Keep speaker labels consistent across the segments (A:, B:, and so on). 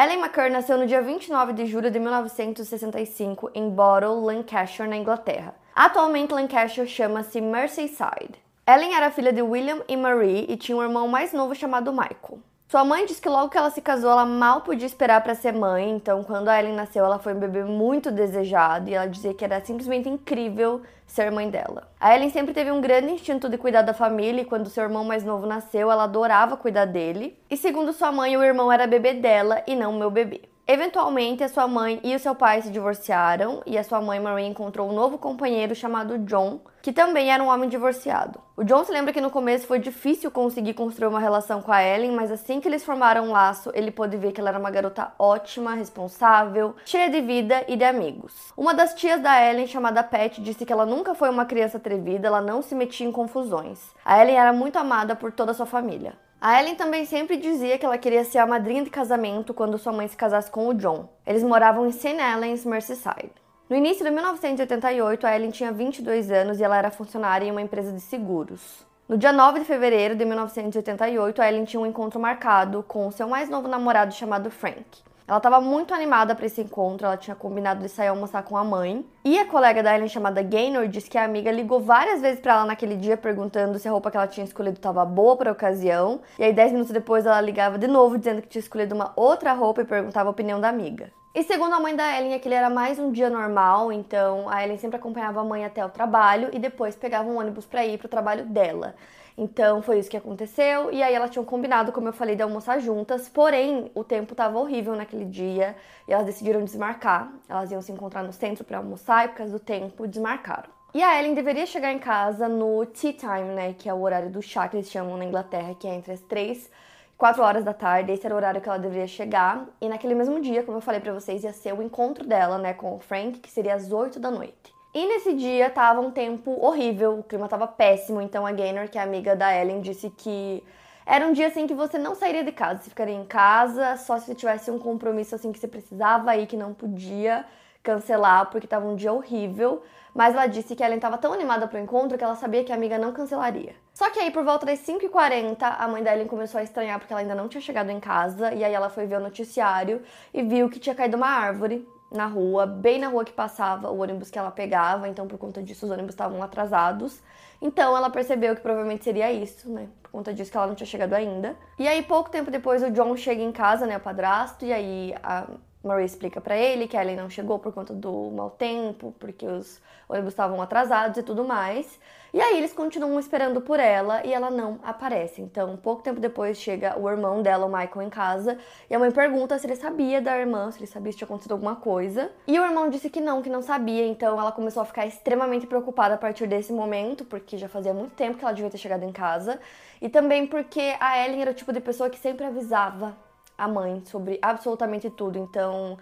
A: Ellen McCurr nasceu no dia 29 de julho de 1965 em Bottle, Lancashire, na Inglaterra. Atualmente, Lancashire chama-se Merseyside. Ellen era filha de William e Marie e tinha um irmão mais novo chamado Michael. Sua mãe diz que logo que ela se casou, ela mal podia esperar para ser mãe, então quando a Ellen nasceu, ela foi um bebê muito desejado e ela dizia que era simplesmente incrível ser mãe dela. A Ellen sempre teve um grande instinto de cuidar da família e quando seu irmão mais novo nasceu, ela adorava cuidar dele. E segundo sua mãe, o irmão era bebê dela e não meu bebê. Eventualmente, a sua mãe e o seu pai se divorciaram e a sua mãe Marie encontrou um novo companheiro chamado John, que também era um homem divorciado. O John se lembra que no começo foi difícil conseguir construir uma relação com a Ellen, mas assim que eles formaram um laço, ele pôde ver que ela era uma garota ótima, responsável, cheia de vida e de amigos. Uma das tias da Ellen, chamada Pat, disse que ela nunca foi uma criança atrevida, ela não se metia em confusões. A Ellen era muito amada por toda a sua família. A Ellen também sempre dizia que ela queria ser a madrinha de casamento quando sua mãe se casasse com o John. Eles moravam em St. Helens, Merseyside. No início de 1988, a Ellen tinha 22 anos e ela era funcionária em uma empresa de seguros. No dia 9 de fevereiro de 1988, a Ellen tinha um encontro marcado com seu mais novo namorado chamado Frank. Ela estava muito animada para esse encontro, ela tinha combinado de sair almoçar com a mãe. E a colega da Ellen, chamada Gaynor, disse que a amiga ligou várias vezes para ela naquele dia perguntando se a roupa que ela tinha escolhido estava boa para a ocasião. E aí, 10 minutos depois, ela ligava de novo dizendo que tinha escolhido uma outra roupa e perguntava a opinião da amiga. E segundo a mãe da Ellen, aquele era mais um dia normal, então a Ellen sempre acompanhava a mãe até o trabalho e depois pegava um ônibus para ir para o trabalho dela. Então foi isso que aconteceu. E aí elas tinham combinado, como eu falei, de almoçar juntas. Porém, o tempo estava horrível naquele dia e elas decidiram desmarcar. Elas iam se encontrar no centro para almoçar e por causa do tempo desmarcaram. E a Ellen deveria chegar em casa no tea time, né? Que é o horário do chá que eles chamam na Inglaterra, que é entre as 3 e 4 horas da tarde. Esse era o horário que ela deveria chegar. E naquele mesmo dia, como eu falei para vocês, ia ser o encontro dela, né, com o Frank, que seria às 8 da noite. E nesse dia tava um tempo horrível, o clima tava péssimo, então a Gaynor, que é amiga da Ellen, disse que era um dia assim que você não sairia de casa, você ficaria em casa só se tivesse um compromisso assim que você precisava ir, que não podia cancelar, porque tava um dia horrível. Mas ela disse que ela estava tão animada pro encontro que ela sabia que a amiga não cancelaria. Só que aí, por volta das 5h40, a mãe da Ellen começou a estranhar porque ela ainda não tinha chegado em casa. E aí ela foi ver o noticiário e viu que tinha caído uma árvore na rua, bem na rua que passava o ônibus que ela pegava, então por conta disso os ônibus estavam atrasados. Então ela percebeu que provavelmente seria isso, né? Por conta disso que ela não tinha chegado ainda. E aí pouco tempo depois o John chega em casa, né, o padrasto, e aí a Marie explica para ele que a Ellen não chegou por conta do mau tempo, porque os ônibus estavam atrasados e tudo mais. E aí eles continuam esperando por ela e ela não aparece. Então, pouco tempo depois chega o irmão dela, o Michael, em casa e a mãe pergunta se ele sabia da irmã, se ele sabia se tinha acontecido alguma coisa. E o irmão disse que não, que não sabia. Então, ela começou a ficar extremamente preocupada a partir desse momento, porque já fazia muito tempo que ela devia ter chegado em casa. E também porque a Ellen era o tipo de pessoa que sempre avisava a mãe sobre absolutamente tudo. Então,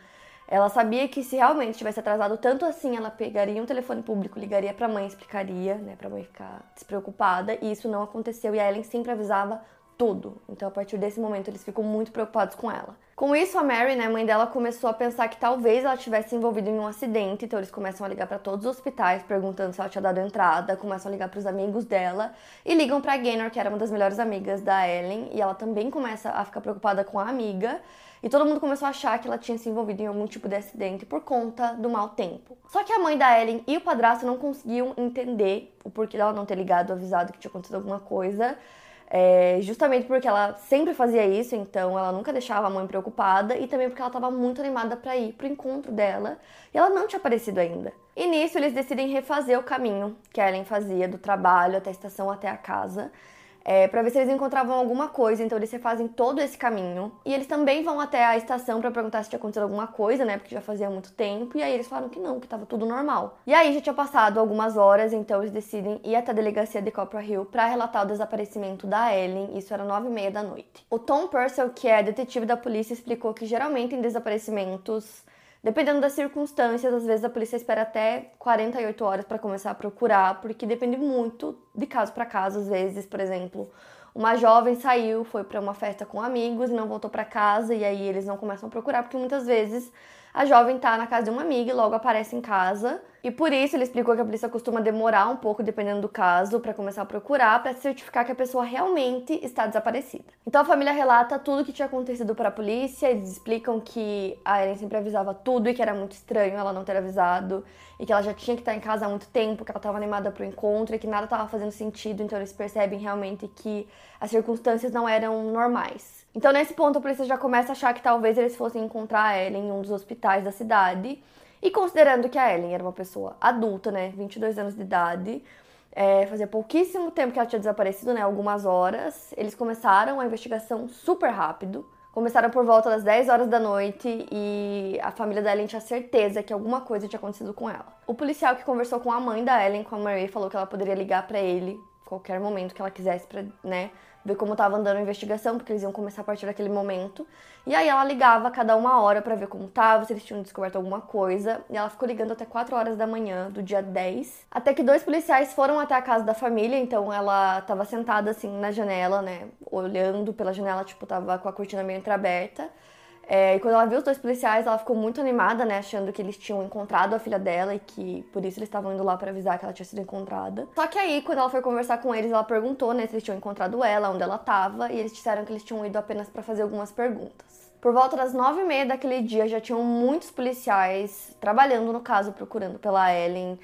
A: ela sabia que se realmente tivesse atrasado tanto assim, ela pegaria um telefone público, ligaria para a mãe, explicaria, né, para mãe ficar despreocupada, e isso não aconteceu e a Ellen sempre avisava tudo. Então, a partir desse momento, eles ficam muito preocupados com ela. Com isso, a Mary, né, mãe dela, começou a pensar que talvez ela tivesse envolvido em um acidente. Então, eles começam a ligar para todos os hospitais perguntando se ela tinha dado entrada, começam a ligar para os amigos dela e ligam para Gaynor, que era uma das melhores amigas da Ellen, e ela também começa a ficar preocupada com a amiga. E todo mundo começou a achar que ela tinha se envolvido em algum tipo de acidente por conta do mau tempo. Só que a mãe da Ellen e o padrasto não conseguiam entender o porquê dela não ter ligado, avisado que tinha acontecido alguma coisa. É, justamente porque ela sempre fazia isso, então ela nunca deixava a mãe preocupada e também porque ela estava muito animada para ir pro encontro dela e ela não tinha aparecido ainda. E nisso eles decidem refazer o caminho que a Ellen fazia do trabalho até a estação até a casa é, para ver se eles encontravam alguma coisa. Então eles refazem todo esse caminho. E eles também vão até a estação para perguntar se tinha acontecido alguma coisa, né? Porque já fazia muito tempo. E aí eles falaram que não, que tava tudo normal. E aí já tinha passado algumas horas, então eles decidem ir até a delegacia de Copper Hill para relatar o desaparecimento da Ellen. Isso era nove e meia da noite. O Tom Purcell, que é detetive da polícia, explicou que geralmente em desaparecimentos Dependendo das circunstâncias, às vezes a polícia espera até 48 horas para começar a procurar, porque depende muito de caso para caso. Às vezes, por exemplo, uma jovem saiu, foi para uma festa com amigos e não voltou para casa, e aí eles não começam a procurar, porque muitas vezes a jovem tá na casa de uma amiga e logo aparece em casa. E por isso ele explicou que a polícia costuma demorar um pouco, dependendo do caso, para começar a procurar, para certificar que a pessoa realmente está desaparecida. Então a família relata tudo o que tinha acontecido para a polícia, eles explicam que a Ellen sempre avisava tudo e que era muito estranho ela não ter avisado, e que ela já tinha que estar em casa há muito tempo, que ela estava animada para o encontro e que nada estava fazendo sentido, então eles percebem realmente que as circunstâncias não eram normais. Então, nesse ponto, a polícia já começa a achar que talvez eles fossem encontrar a Ellen em um dos hospitais da cidade. E considerando que a Ellen era uma pessoa adulta, né, 22 anos de idade, é, fazia pouquíssimo tempo que ela tinha desaparecido, né, algumas horas, eles começaram a investigação super rápido. Começaram por volta das 10 horas da noite e a família da Ellen tinha certeza que alguma coisa tinha acontecido com ela. O policial que conversou com a mãe da Ellen, com a Marie, falou que ela poderia ligar para ele qualquer momento que ela quisesse para, né, ver como estava andando a investigação, porque eles iam começar a partir daquele momento. E aí ela ligava a cada uma hora para ver como estava, se eles tinham descoberto alguma coisa. E ela ficou ligando até 4 horas da manhã do dia 10. Até que dois policiais foram até a casa da família, então ela estava sentada assim na janela, né, olhando pela janela, tipo, tava com a cortina meio entreaberta. É, e quando ela viu os dois policiais, ela ficou muito animada, né? Achando que eles tinham encontrado a filha dela e que por isso eles estavam indo lá para avisar que ela tinha sido encontrada. Só que aí, quando ela foi conversar com eles, ela perguntou, né, se eles tinham encontrado ela, onde ela tava, e eles disseram que eles tinham ido apenas para fazer algumas perguntas. Por volta das nove e meia daquele dia, já tinham muitos policiais trabalhando no caso, procurando pela Ellen.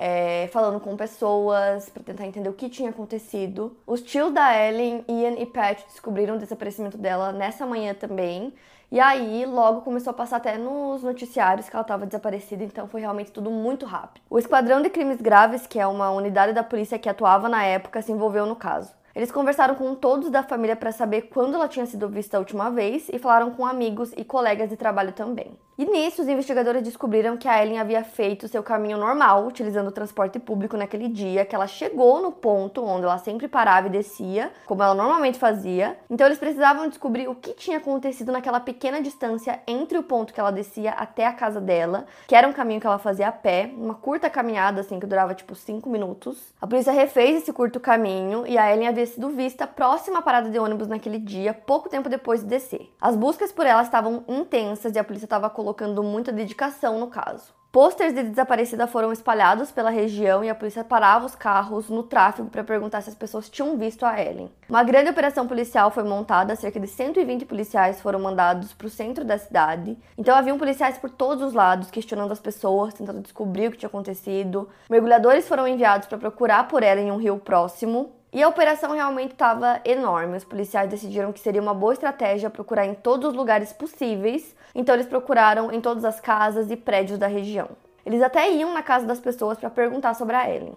A: É, falando com pessoas para tentar entender o que tinha acontecido. Os tios da Ellen, Ian e Pat descobriram o desaparecimento dela nessa manhã também. E aí, logo começou a passar até nos noticiários que ela estava desaparecida, então foi realmente tudo muito rápido. O Esquadrão de Crimes Graves, que é uma unidade da polícia que atuava na época, se envolveu no caso. Eles conversaram com todos da família para saber quando ela tinha sido vista a última vez e falaram com amigos e colegas de trabalho também. E nisso, os investigadores descobriram que a Ellen havia feito seu caminho normal, utilizando o transporte público naquele dia, que ela chegou no ponto onde ela sempre parava e descia, como ela normalmente fazia. Então, eles precisavam descobrir o que tinha acontecido naquela pequena distância entre o ponto que ela descia até a casa dela, que era um caminho que ela fazia a pé, uma curta caminhada assim que durava tipo 5 minutos. A polícia refez esse curto caminho e a Ellen havia sido vista próxima à parada de ônibus naquele dia, pouco tempo depois de descer. As buscas por ela estavam intensas e a polícia estava colocando colocando muita dedicação no caso. Pôsteres de desaparecida foram espalhados pela região e a polícia parava os carros no tráfego para perguntar se as pessoas tinham visto a Ellen. Uma grande operação policial foi montada, cerca de 120 policiais foram mandados para o centro da cidade. Então haviam policiais por todos os lados questionando as pessoas, tentando descobrir o que tinha acontecido. Mergulhadores foram enviados para procurar por ela em um rio próximo. E a operação realmente estava enorme. Os policiais decidiram que seria uma boa estratégia procurar em todos os lugares possíveis, então eles procuraram em todas as casas e prédios da região. Eles até iam na casa das pessoas para perguntar sobre a Ellen.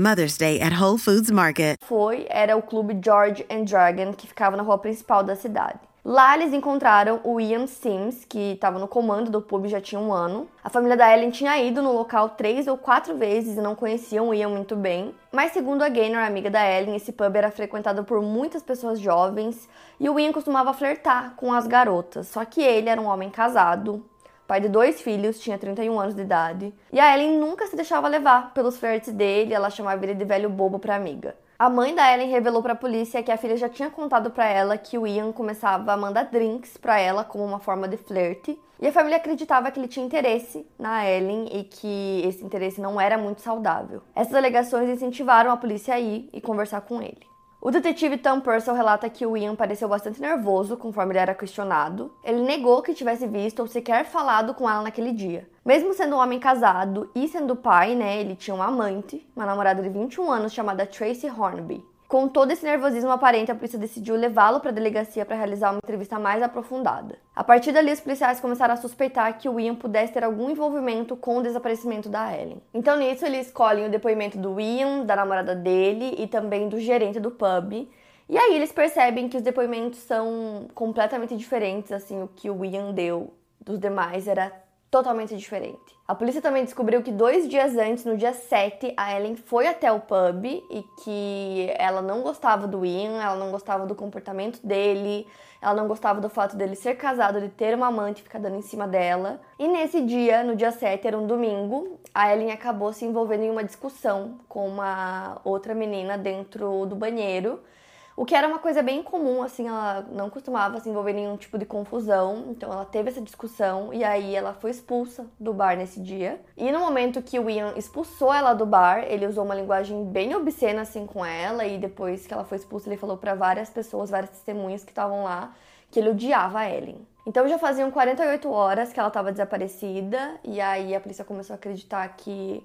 B: Mother's Day at Whole Foods Market.
A: Foi, era o clube George and Dragon, que ficava na rua principal da cidade. Lá eles encontraram o Ian Sims, que estava no comando do pub já tinha um ano. A família da Ellen tinha ido no local três ou quatro vezes e não conheciam o Ian muito bem. Mas segundo a Gaynor, amiga da Ellen, esse pub era frequentado por muitas pessoas jovens e o Ian costumava flertar com as garotas. Só que ele era um homem casado, pai de dois filhos, tinha 31 anos de idade. E a Ellen nunca se deixava levar pelos flertes dele, ela chamava ele de velho bobo pra amiga. A mãe da Ellen revelou para a polícia que a filha já tinha contado para ela que o Ian começava a mandar drinks para ela como uma forma de flerte, e a família acreditava que ele tinha interesse na Ellen e que esse interesse não era muito saudável. Essas alegações incentivaram a polícia a ir e conversar com ele. O detetive Tom Purcell relata que o Ian pareceu bastante nervoso conforme ele era questionado. Ele negou que tivesse visto ou sequer falado com ela naquele dia. Mesmo sendo um homem casado e sendo pai, né, ele tinha uma amante, uma namorada de 21 anos chamada Tracy Hornby. Com todo esse nervosismo aparente, a polícia decidiu levá-lo para a delegacia para realizar uma entrevista mais aprofundada. A partir dali, os policiais começaram a suspeitar que o Ian pudesse ter algum envolvimento com o desaparecimento da Ellen. Então, nisso, eles escolhem o depoimento do Ian, da namorada dele e também do gerente do pub. E aí eles percebem que os depoimentos são completamente diferentes, assim, o que o Ian deu dos demais era totalmente diferente. A polícia também descobriu que dois dias antes, no dia 7, a Ellen foi até o pub e que ela não gostava do Ian, ela não gostava do comportamento dele, ela não gostava do fato dele ser casado, de ter uma amante e ficar dando em cima dela. E nesse dia, no dia 7, era um domingo, a Ellen acabou se envolvendo em uma discussão com uma outra menina dentro do banheiro. O que era uma coisa bem comum, assim, ela não costumava se envolver em nenhum tipo de confusão. Então ela teve essa discussão e aí ela foi expulsa do bar nesse dia. E no momento que o Ian expulsou ela do bar, ele usou uma linguagem bem obscena assim com ela e depois que ela foi expulsa, ele falou para várias pessoas, várias testemunhas que estavam lá, que ele odiava a Ellen. Então já faziam 48 horas que ela estava desaparecida e aí a polícia começou a acreditar que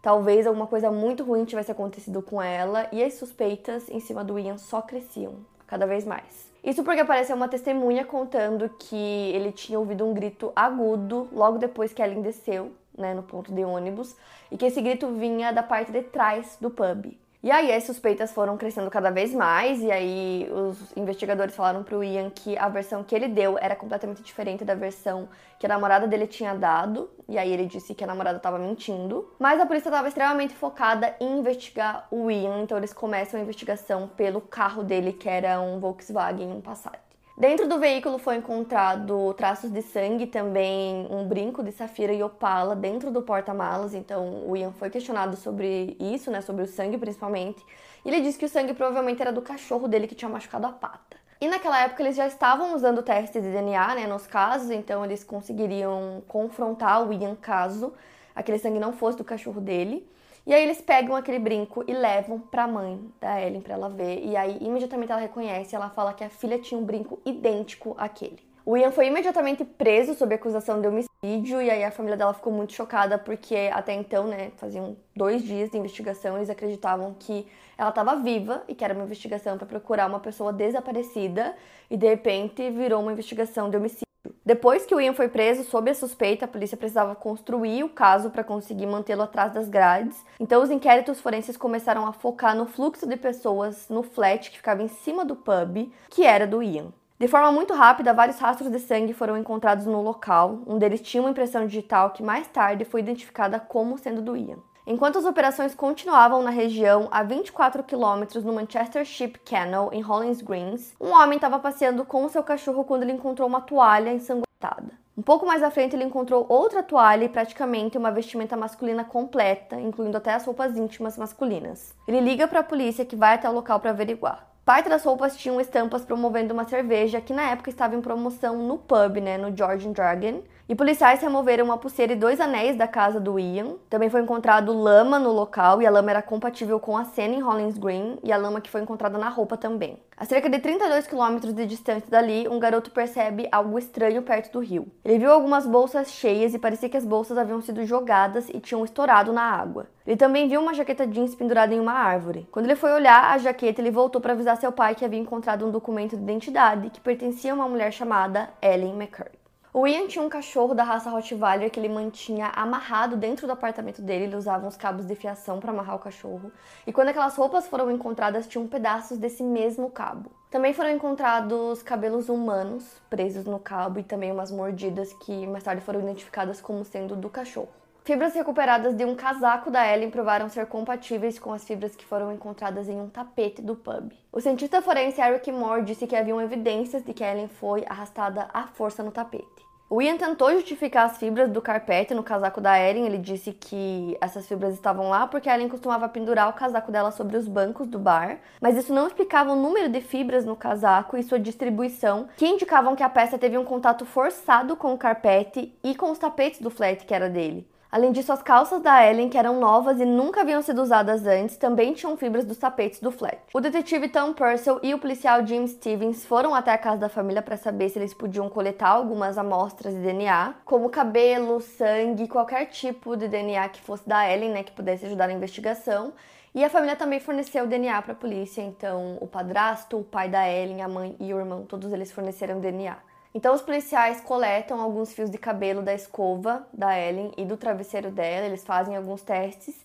A: Talvez alguma coisa muito ruim tivesse acontecido com ela e as suspeitas em cima do Ian só cresciam cada vez mais. Isso porque apareceu uma testemunha contando que ele tinha ouvido um grito agudo logo depois que Ellen desceu, né, no ponto de ônibus, e que esse grito vinha da parte de trás do pub. E aí as suspeitas foram crescendo cada vez mais, e aí os investigadores falaram pro Ian que a versão que ele deu era completamente diferente da versão que a namorada dele tinha dado, e aí ele disse que a namorada estava mentindo. Mas a polícia estava extremamente focada em investigar o Ian, então eles começam a investigação pelo carro dele, que era um Volkswagen, um Passat. Dentro do veículo foi encontrado traços de sangue, também um brinco de safira e opala dentro do porta-malas. Então o Ian foi questionado sobre isso, né, sobre o sangue principalmente. E ele disse que o sangue provavelmente era do cachorro dele que tinha machucado a pata. E naquela época eles já estavam usando testes de DNA, né, nos casos, então eles conseguiriam confrontar o Ian caso aquele sangue não fosse do cachorro dele. E aí eles pegam aquele brinco e levam para a mãe da Ellen para ela ver. E aí imediatamente ela reconhece, ela fala que a filha tinha um brinco idêntico àquele. O Ian foi imediatamente preso sob acusação de homicídio e aí a família dela ficou muito chocada porque até então, né, faziam dois dias de investigação, eles acreditavam que ela estava viva e que era uma investigação para procurar uma pessoa desaparecida e de repente virou uma investigação de homicídio. Depois que o Ian foi preso sob a suspeita, a polícia precisava construir o caso para conseguir mantê-lo atrás das grades. Então, os inquéritos forenses começaram a focar no fluxo de pessoas no flat que ficava em cima do pub, que era do Ian. De forma muito rápida, vários rastros de sangue foram encontrados no local. Um deles tinha uma impressão digital que mais tarde foi identificada como sendo do Ian. Enquanto as operações continuavam na região, a 24 quilômetros no Manchester Ship Canal, em Hollins Greens, um homem estava passeando com seu cachorro quando ele encontrou uma toalha ensanguentada. Um pouco mais à frente, ele encontrou outra toalha e praticamente uma vestimenta masculina completa, incluindo até as roupas íntimas masculinas. Ele liga para a polícia que vai até o local para averiguar. Parte das roupas tinham estampas promovendo uma cerveja que na época estava em promoção no pub, né, no George Dragon, e policiais removeram uma pulseira e dois anéis da casa do Ian. Também foi encontrado lama no local e a lama era compatível com a cena em Hollins Green e a lama que foi encontrada na roupa também. A cerca de 32 quilômetros de distância dali, um garoto percebe algo estranho perto do rio. Ele viu algumas bolsas cheias e parecia que as bolsas haviam sido jogadas e tinham estourado na água. Ele também viu uma jaqueta jeans pendurada em uma árvore. Quando ele foi olhar a jaqueta, ele voltou para avisar seu pai que havia encontrado um documento de identidade que pertencia a uma mulher chamada Ellen McCurry. O Ian tinha um cachorro da raça Rottweiler que ele mantinha amarrado dentro do apartamento dele. Ele usava uns cabos de fiação para amarrar o cachorro. E quando aquelas roupas foram encontradas, tinham pedaços desse mesmo cabo. Também foram encontrados cabelos humanos presos no cabo e também umas mordidas que mais tarde foram identificadas como sendo do cachorro. Fibras recuperadas de um casaco da Ellen provaram ser compatíveis com as fibras que foram encontradas em um tapete do pub. O cientista forense Eric Moore disse que haviam evidências de que Ellen foi arrastada à força no tapete. O Ian tentou justificar as fibras do carpete no casaco da Erin. Ele disse que essas fibras estavam lá porque a Ellen costumava pendurar o casaco dela sobre os bancos do bar, mas isso não explicava o número de fibras no casaco e sua distribuição, que indicavam que a peça teve um contato forçado com o carpete e com os tapetes do flat que era dele. Além disso, as calças da Ellen, que eram novas e nunca haviam sido usadas antes, também tinham fibras dos tapetes do flat. O detetive Tom Purcell e o policial Jim Stevens foram até a casa da família para saber se eles podiam coletar algumas amostras de DNA, como cabelo, sangue, qualquer tipo de DNA que fosse da Ellen, né, que pudesse ajudar na investigação. E a família também forneceu DNA para a polícia, então o padrasto, o pai da Ellen, a mãe e o irmão, todos eles forneceram DNA. Então os policiais coletam alguns fios de cabelo da escova da Ellen e do travesseiro dela, eles fazem alguns testes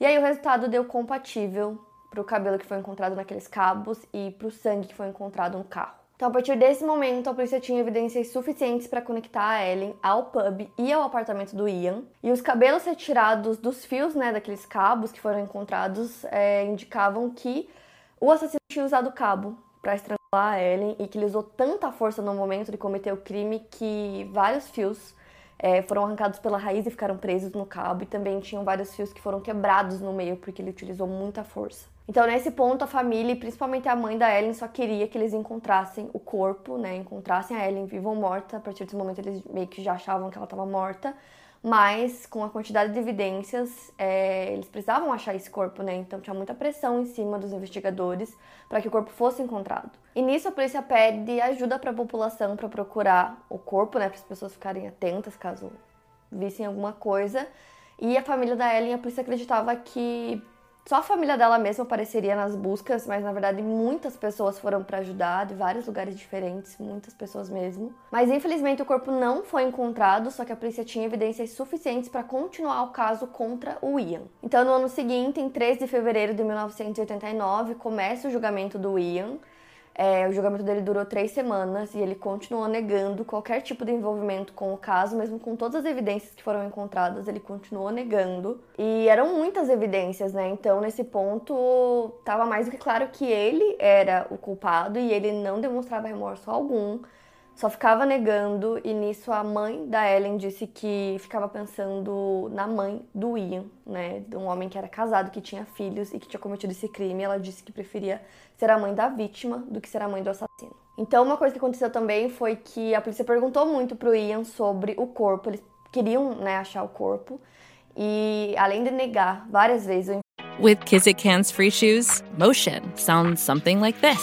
A: e aí o resultado deu compatível para o cabelo que foi encontrado naqueles cabos e para o sangue que foi encontrado no carro. Então, a partir desse momento, a polícia tinha evidências suficientes para conectar a Ellen ao pub e ao apartamento do Ian. E os cabelos retirados dos fios, né, daqueles cabos que foram encontrados, é, indicavam que o assassino tinha usado o cabo para estrangular a Ellen e que ele usou tanta força no momento de cometer o crime que vários fios é, foram arrancados pela raiz e ficaram presos no cabo, e também tinham vários fios que foram quebrados no meio porque ele utilizou muita força. Então, nesse ponto, a família, e principalmente a mãe da Ellen, só queria que eles encontrassem o corpo, né? Encontrassem a Ellen viva ou morta. A partir desse momento, eles meio que já achavam que ela estava morta mas com a quantidade de evidências, é, eles precisavam achar esse corpo, né? Então tinha muita pressão em cima dos investigadores para que o corpo fosse encontrado. E nisso a polícia pede ajuda para a população para procurar o corpo, né? Para as pessoas ficarem atentas caso vissem alguma coisa. E a família da Ellen, a polícia acreditava que só a família dela mesma apareceria nas buscas, mas na verdade muitas pessoas foram para ajudar, de vários lugares diferentes, muitas pessoas mesmo. Mas infelizmente o corpo não foi encontrado, só que a polícia tinha evidências suficientes para continuar o caso contra o Ian. Então no ano seguinte, em 3 de fevereiro de 1989, começa o julgamento do Ian. É, o julgamento dele durou três semanas e ele continuou negando qualquer tipo de envolvimento com o caso, mesmo com todas as evidências que foram encontradas, ele continuou negando. E eram muitas evidências, né? Então, nesse ponto, estava mais do que claro que ele era o culpado e ele não demonstrava remorso algum só ficava negando e nisso a mãe da Ellen disse que ficava pensando na mãe do Ian, né, de um homem que era casado, que tinha filhos e que tinha cometido esse crime. Ela disse que preferia ser a mãe da vítima do que ser a mãe do assassino. Então, uma coisa que aconteceu também foi que a polícia perguntou muito pro Ian sobre o corpo. Eles queriam, né, achar o corpo e além de negar várias vezes.
C: With Kizik hands free shoes, motion sounds something like this.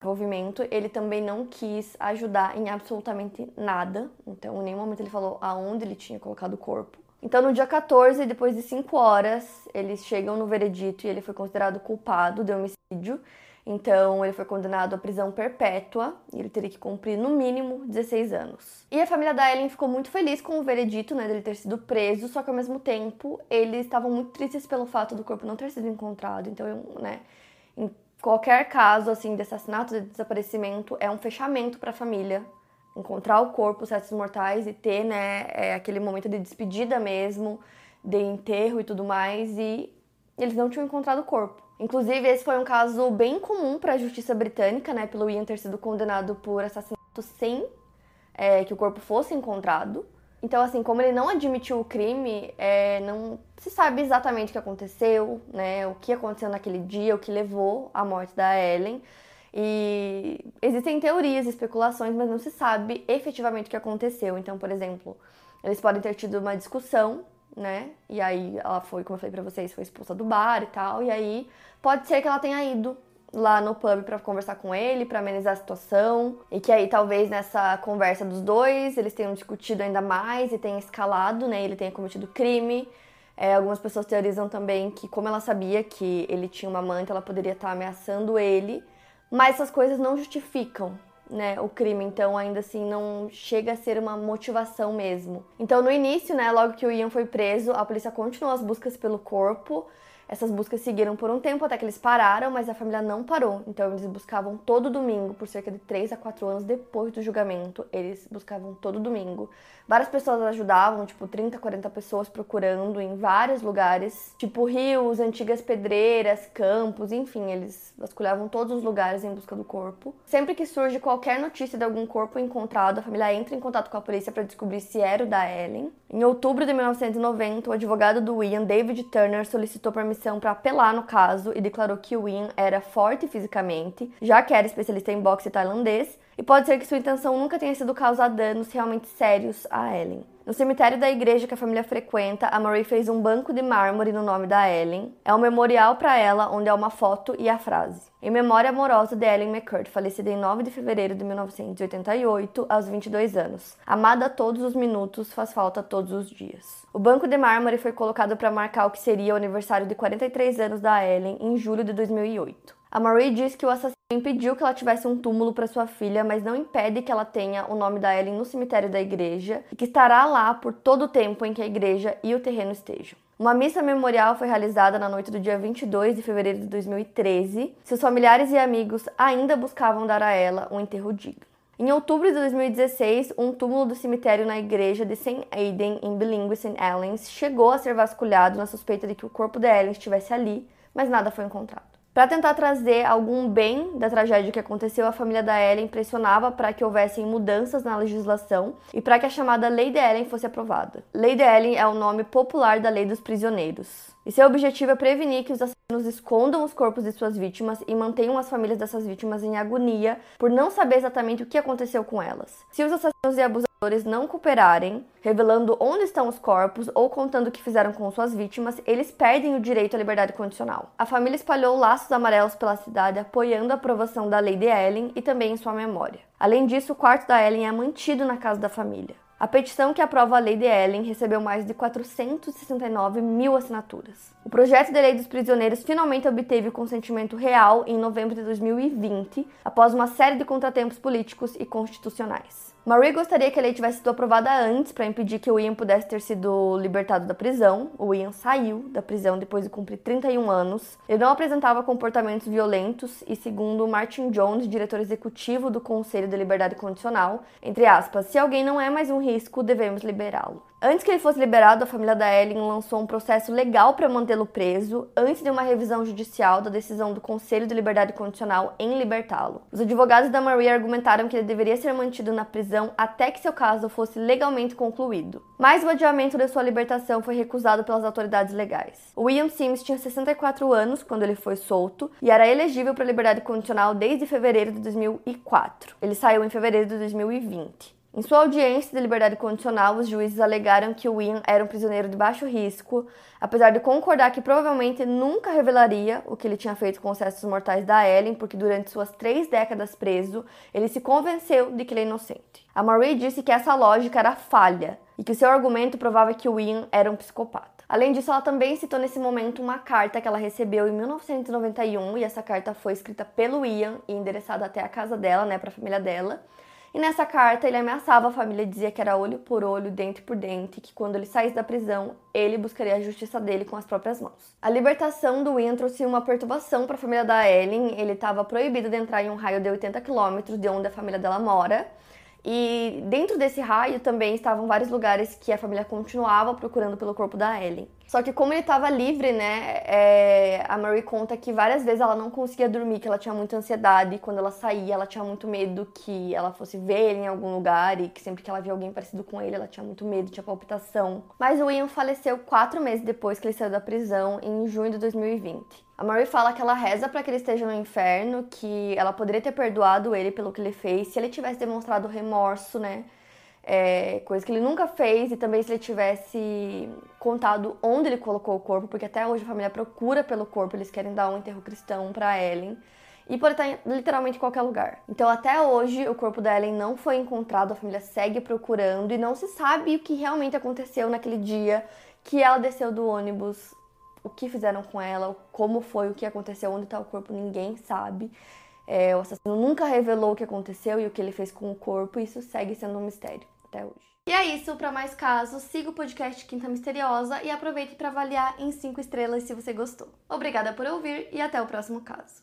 A: envolvimento, ele também não quis ajudar em absolutamente nada. Então, em nenhum momento ele falou aonde ele tinha colocado o corpo. Então, no dia 14, depois de 5 horas, eles chegam no veredito e ele foi considerado culpado de homicídio. Então, ele foi condenado à prisão perpétua e ele teria que cumprir no mínimo 16 anos. E a família da Ellen ficou muito feliz com o veredito, né, dele ter sido preso, só que ao mesmo tempo eles estavam muito tristes pelo fato do corpo não ter sido encontrado. Então, né, qualquer caso assim de assassinato, de desaparecimento é um fechamento para a família. Encontrar o corpo, os restos mortais e ter, né, é, aquele momento de despedida mesmo, de enterro e tudo mais, e eles não tinham encontrado o corpo. Inclusive, esse foi um caso bem comum para a justiça britânica, né, pelo Ian ter sido condenado por assassinato sem é, que o corpo fosse encontrado. Então, assim, como ele não admitiu o crime, é, não se sabe exatamente o que aconteceu, né? O que aconteceu naquele dia, o que levou à morte da Ellen. E existem teorias, especulações, mas não se sabe efetivamente o que aconteceu. Então, por exemplo, eles podem ter tido uma discussão, né? E aí ela foi, como eu falei pra vocês, foi expulsa do bar e tal. E aí pode ser que ela tenha ido lá no pub para conversar com ele, para amenizar a situação, e que aí talvez nessa conversa dos dois eles tenham discutido ainda mais e tenha escalado, né? Ele tenha cometido crime. É, algumas pessoas teorizam também que, como ela sabia que ele tinha uma amante, ela poderia estar ameaçando ele, mas essas coisas não justificam. Né, o crime, então ainda assim não chega a ser uma motivação mesmo. Então no início, né, logo que o Ian foi preso, a polícia continuou as buscas pelo corpo, Essas buscas seguiram por um tempo até que eles pararam, mas a família não parou. Então eles buscavam todo domingo, por cerca de 3 a 4 anos depois do julgamento. Eles buscavam todo domingo. Várias pessoas ajudavam, tipo 30, 40 pessoas procurando em vários lugares, tipo rios, antigas pedreiras, campos, enfim, eles vasculhavam todos os lugares em busca do corpo. Sempre que surge qualquer notícia de algum corpo encontrado, a família entra em contato com a polícia para descobrir se era o da Ellen. Em outubro de 1990, o advogado do William, David Turner, solicitou permissão para apelar no caso e declarou que o William era forte fisicamente, já que era especialista em boxe tailandês, e pode ser que sua intenção nunca tenha sido causar danos realmente sérios a Ellen. No cemitério da igreja que a família frequenta, a Marie fez um banco de mármore no nome da Ellen. É um memorial para ela, onde há uma foto e a frase. Em memória amorosa de Ellen McCurt, falecida em 9 de fevereiro de 1988, aos 22 anos. Amada a todos os minutos, faz falta todos os dias. O banco de mármore foi colocado para marcar o que seria o aniversário de 43 anos da Ellen em julho de 2008. A Marie diz que o assassino impediu que ela tivesse um túmulo para sua filha, mas não impede que ela tenha o nome da Ellen no cemitério da igreja e que estará lá por todo o tempo em que a igreja e o terreno estejam. Uma missa memorial foi realizada na noite do dia 22 de fevereiro de 2013. Seus familiares e amigos ainda buscavam dar a ela um enterro digno. Em outubro de 2016, um túmulo do cemitério na igreja de St. Aidan, em Bilingue St. Helens, chegou a ser vasculhado na suspeita de que o corpo de Ellen estivesse ali, mas nada foi encontrado. Para tentar trazer algum bem da tragédia que aconteceu, a família da Ellen pressionava para que houvessem mudanças na legislação e para que a chamada Lei de Ellen fosse aprovada. Lei de Ellen é o nome popular da Lei dos Prisioneiros. E seu objetivo é prevenir que os assassinos escondam os corpos de suas vítimas e mantenham as famílias dessas vítimas em agonia por não saber exatamente o que aconteceu com elas. Se os assassinos e abusadores não cooperarem, revelando onde estão os corpos ou contando o que fizeram com suas vítimas, eles perdem o direito à liberdade condicional. A família espalhou laços amarelos pela cidade apoiando a aprovação da lei de Ellen e também em sua memória. Além disso, o quarto da Ellen é mantido na casa da família. A petição que aprova a lei de Ellen recebeu mais de 469 mil assinaturas. O projeto de lei dos prisioneiros finalmente obteve o consentimento real em novembro de 2020, após uma série de contratempos políticos e constitucionais. Marie gostaria que a lei tivesse sido aprovada antes para impedir que o Ian pudesse ter sido libertado da prisão. O Ian saiu da prisão depois de cumprir 31 anos. Ele não apresentava comportamentos violentos e, segundo Martin Jones, diretor executivo do Conselho de Liberdade Condicional, entre aspas, se alguém não é mais um risco, devemos liberá-lo. Antes que ele fosse liberado, a família da Ellen lançou um processo legal para mantê-lo preso, antes de uma revisão judicial da decisão do Conselho de Liberdade Condicional em libertá-lo. Os advogados da Maria argumentaram que ele deveria ser mantido na prisão até que seu caso fosse legalmente concluído. Mas o adiamento de sua libertação foi recusado pelas autoridades legais. William Sims tinha 64 anos quando ele foi solto e era elegível para liberdade condicional desde fevereiro de 2004. Ele saiu em fevereiro de 2020. Em sua audiência de liberdade condicional, os juízes alegaram que o Ian era um prisioneiro de baixo risco, apesar de concordar que provavelmente nunca revelaria o que ele tinha feito com os restos mortais da Ellen, porque durante suas três décadas preso, ele se convenceu de que ele é inocente. A Marie disse que essa lógica era falha e que seu argumento provava que o Ian era um psicopata. Além disso, ela também citou nesse momento uma carta que ela recebeu em 1991 e essa carta foi escrita pelo Ian e endereçada até a casa dela, né, para a família dela. E nessa carta ele ameaçava a família, dizia que era olho por olho, dente por dente, que quando ele saísse da prisão, ele buscaria a justiça dele com as próprias mãos. A libertação do Ian trouxe uma perturbação para a família da Ellen. Ele estava proibido de entrar em um raio de 80 quilômetros de onde a família dela mora. E dentro desse raio também estavam vários lugares que a família continuava procurando pelo corpo da Ellen. Só que como ele estava livre, né, é, a Marie conta que várias vezes ela não conseguia dormir, que ela tinha muita ansiedade. E quando ela saía, ela tinha muito medo que ela fosse ver ele em algum lugar e que sempre que ela via alguém parecido com ele, ela tinha muito medo, tinha palpitação. Mas o Ian faleceu quatro meses depois que ele saiu da prisão, em junho de 2020. A Marie fala que ela reza para que ele esteja no inferno, que ela poderia ter perdoado ele pelo que ele fez se ele tivesse demonstrado remorso, né? é, coisa que ele nunca fez, e também se ele tivesse contado onde ele colocou o corpo, porque até hoje a família procura pelo corpo, eles querem dar um enterro cristão para Ellen. E pode estar em literalmente qualquer lugar. Então, até hoje, o corpo da Ellen não foi encontrado, a família segue procurando e não se sabe o que realmente aconteceu naquele dia que ela desceu do ônibus, o que fizeram com ela, como foi, o que aconteceu, onde está o corpo, ninguém sabe. É, o assassino nunca revelou o que aconteceu e o que ele fez com o corpo, e isso segue sendo um mistério até hoje. E é isso, para mais casos, siga o podcast Quinta Misteriosa e aproveite para avaliar em 5 estrelas se você gostou. Obrigada por ouvir e até o próximo caso.